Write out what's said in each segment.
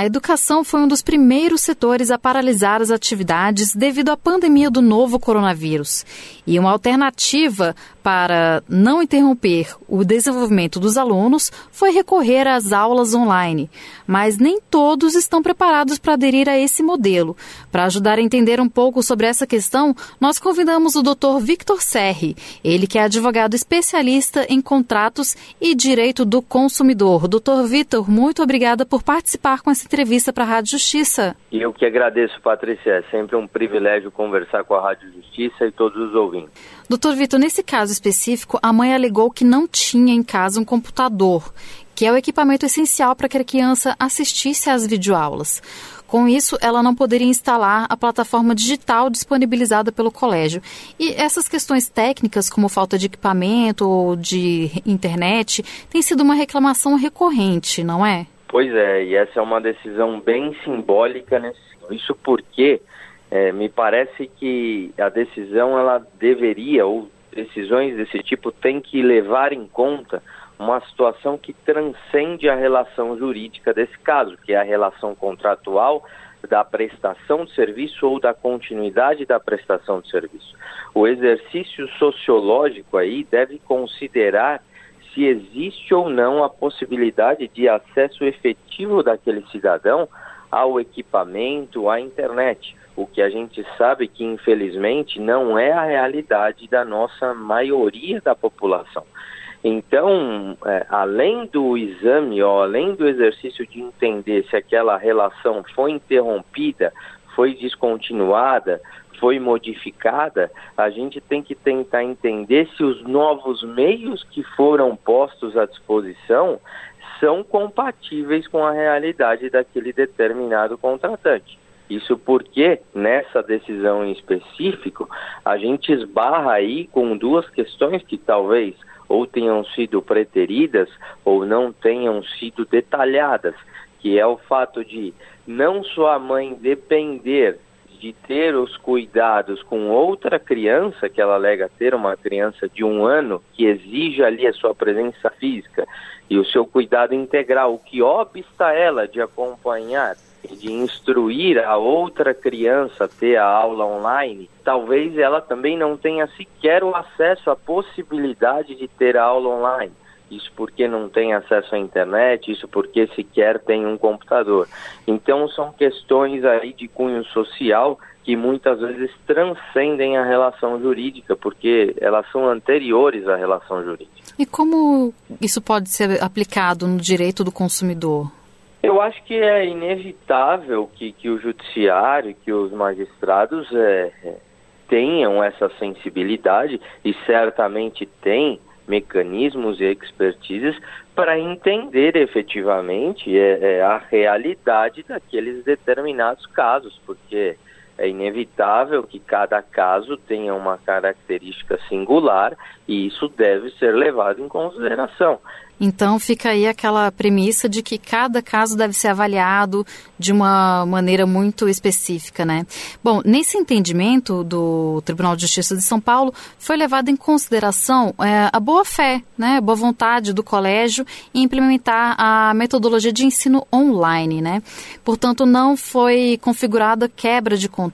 A educação foi um dos primeiros setores a paralisar as atividades devido à pandemia do novo coronavírus. E uma alternativa para não interromper o desenvolvimento dos alunos foi recorrer às aulas online. Mas nem todos estão preparados para aderir a esse modelo. Para ajudar a entender um pouco sobre essa questão, nós convidamos o Dr. Victor Serri, ele que é advogado especialista em contratos e direito do consumidor. Doutor Victor, muito obrigada por participar com essa entrevista para a Rádio Justiça. Eu que agradeço, Patrícia. É sempre um privilégio conversar com a Rádio Justiça e todos os ouvintes. Doutor Vitor, nesse caso específico, a mãe alegou que não tinha em casa um computador, que é o equipamento essencial para que a criança assistisse às videoaulas. Com isso, ela não poderia instalar a plataforma digital disponibilizada pelo colégio. E essas questões técnicas, como falta de equipamento ou de internet, tem sido uma reclamação recorrente, não é? Pois é, e essa é uma decisão bem simbólica, né? Isso porque é, me parece que a decisão ela deveria, ou decisões desse tipo, tem que levar em conta uma situação que transcende a relação jurídica desse caso, que é a relação contratual da prestação de serviço ou da continuidade da prestação de serviço. O exercício sociológico aí deve considerar se existe ou não a possibilidade de acesso efetivo daquele cidadão ao equipamento, à internet o que a gente sabe que infelizmente não é a realidade da nossa maioria da população. Então, é, além do exame, ó, além do exercício de entender se aquela relação foi interrompida, foi descontinuada, foi modificada, a gente tem que tentar entender se os novos meios que foram postos à disposição são compatíveis com a realidade daquele determinado contratante. Isso porque, nessa decisão em específico, a gente esbarra aí com duas questões que talvez ou tenham sido preteridas ou não tenham sido detalhadas, que é o fato de não só a mãe depender de ter os cuidados com outra criança, que ela alega ter uma criança de um ano, que exige ali a sua presença física e o seu cuidado integral, o que obsta ela de acompanhar de instruir a outra criança a ter a aula online, talvez ela também não tenha sequer o acesso à possibilidade de ter a aula online. Isso porque não tem acesso à internet, isso porque sequer tem um computador. Então são questões aí de cunho social que muitas vezes transcendem a relação jurídica, porque elas são anteriores à relação jurídica. E como isso pode ser aplicado no direito do consumidor? Eu acho que é inevitável que, que o judiciário, que os magistrados é, é, tenham essa sensibilidade e certamente têm mecanismos e expertises para entender efetivamente é, é, a realidade daqueles determinados casos, porque é inevitável que cada caso tenha uma característica singular e isso deve ser levado em consideração. Então fica aí aquela premissa de que cada caso deve ser avaliado de uma maneira muito específica, né? Bom, nesse entendimento do Tribunal de Justiça de São Paulo foi levada em consideração é, a boa fé, né, a boa vontade do colégio em implementar a metodologia de ensino online, né? Portanto, não foi configurada quebra de contrato.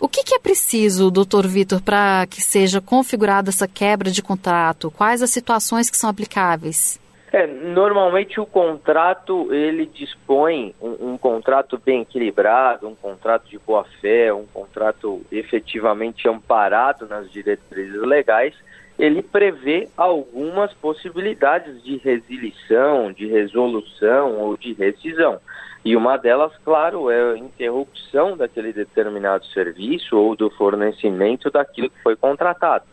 O que, que é preciso, doutor Vitor, para que seja configurada essa quebra de contrato? Quais as situações que são aplicáveis? É, normalmente o contrato ele dispõe um, um, contrato bem equilibrado, um contrato de boa fé, um contrato efetivamente amparado nas diretrizes legais. Ele prevê algumas possibilidades de resilição, de resolução ou de rescisão. E uma delas, claro, é a interrupção daquele determinado serviço ou do fornecimento daquilo que foi contratado.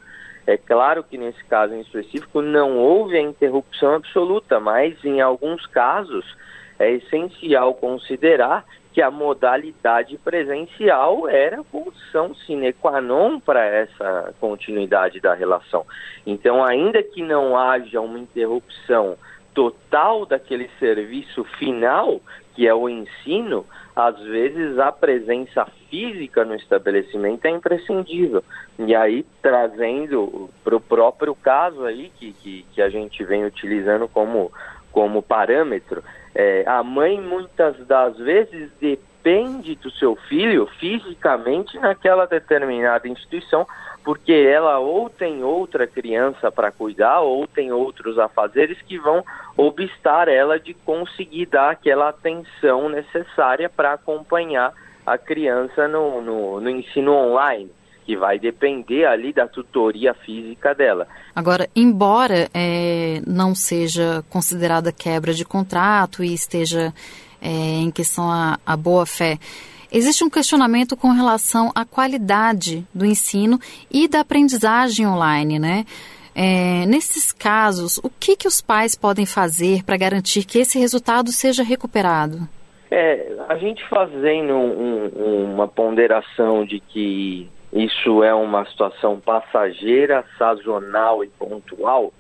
É claro que nesse caso em específico não houve a interrupção absoluta, mas em alguns casos é essencial considerar que a modalidade presencial era condição sine qua non para essa continuidade da relação. Então, ainda que não haja uma interrupção total daquele serviço final, que é o ensino, às vezes a presença física no estabelecimento é imprescindível. E aí, trazendo para o próprio caso aí, que, que, que, a gente vem utilizando como, como parâmetro, É, a mãe muitas das vezes depende do seu filho fisicamente naquela determinada instituição, porque ela ou tem outra criança para cuidar, ou tem outros afazeres que vão obstar ela de conseguir dar aquela atenção necessária para acompanhar a criança no, no, no ensino online que vai depender ali da tutoria física dela. Agora, embora é, não seja considerada quebra de contrato e esteja é, em questão a, a boa fé, Existe um questionamento com relação à qualidade do ensino e da aprendizagem online, né? É, nesses casos, o que, que os pais podem fazer para garantir que esse resultado seja recuperado? É, a gente fazendo um, uma ponderação de que isso é uma situação passageira, sazonal e pontual,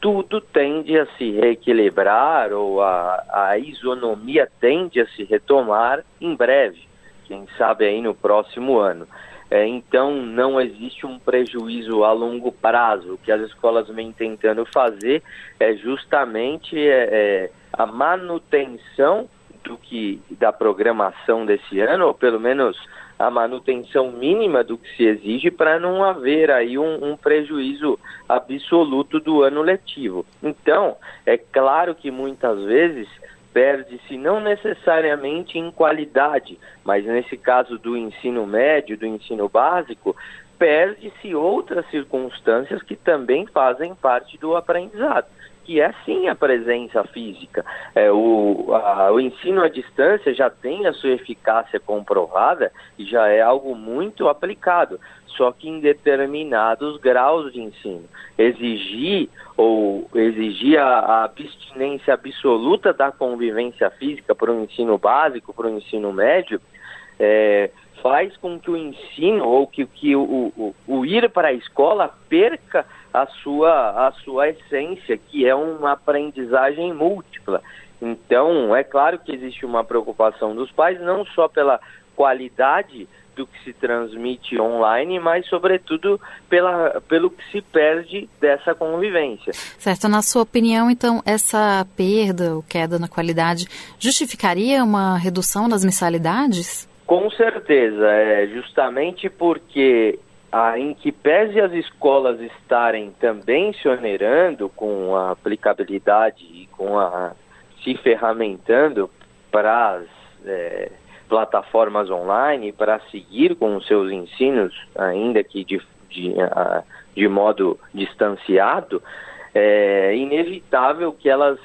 tudo tende a se reequilibrar ou a, a isonomia tende a se retomar em breve quem sabe aí no próximo ano. É, então, não existe um prejuízo a longo prazo. O que as escolas vêm tentando fazer é justamente é, é, a manutenção do que da programação desse ano, ou pelo menos a manutenção mínima do que se exige para não haver aí um, um, prejuízo absoluto do ano letivo. Então, é claro que muitas vezes perde-se não necessariamente em qualidade, mas nesse caso do ensino médio, do ensino básico, perde-se outras circunstâncias que também fazem parte do aprendizado que é sim a presença física. É, o, a, o ensino à distância já tem a sua eficácia comprovada e já é algo muito aplicado, só que em determinados graus de ensino. Exigir ou exigir a, a abstinência absoluta da convivência física para o ensino básico, para o ensino médio, é, faz com que o ensino ou que, que o, o, o ir para a escola perca a sua, a sua essência, que é uma aprendizagem múltipla. Então, é claro que existe uma preocupação dos pais, não só pela qualidade do que se transmite online, mas sobretudo pela, pelo que se perde dessa convivência. Certo. Na sua opinião, então, essa perda ou queda na qualidade justificaria uma redução das mensalidades? Com certeza, é justamente porque a, em que pese as escolas estarem também se onerando com a aplicabilidade e com a se ferramentando para as é, plataformas online para seguir com os seus ensinos, ainda que de, de, de modo distanciado, é inevitável que elas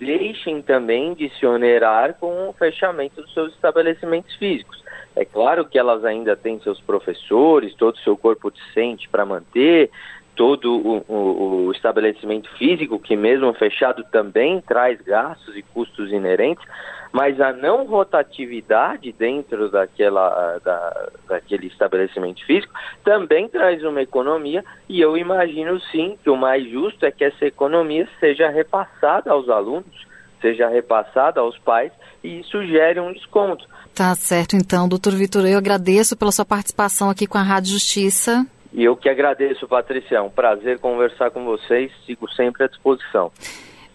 deixem também de se onerar com o fechamento dos seus estabelecimentos físicos. É claro que elas ainda têm seus professores, todo o seu corpo docente para manter, todo o, o, o, estabelecimento físico, que mesmo fechado também traz gastos e custos inerentes, mas a não rotatividade dentro daquela, da, daquele estabelecimento físico também traz uma economia e eu imagino sim que o mais justo é que essa economia seja repassada aos alunos, seja repassada aos pais e isso gere um desconto. Tá certo, então, doutor Vitor, eu agradeço pela sua participação aqui com a Rádio Justiça. E eu que agradeço, Patrícia. É um prazer conversar com vocês. Sigo sempre à disposição.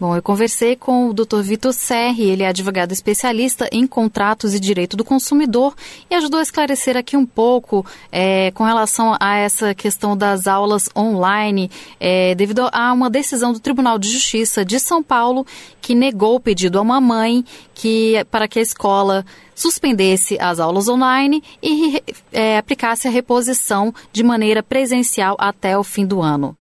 Bom, eu conversei com o Dr. Vitor Serri, ele é advogado especialista em contratos e direito do consumidor e ajudou a esclarecer aqui um pouco é, com relação a essa questão das aulas online, é, devido a uma decisão do Tribunal de Justiça de São Paulo que negou o pedido a uma mãe que, para que a escola suspendesse as aulas online e é, aplicasse a reposição de maneira presencial até o fim do ano.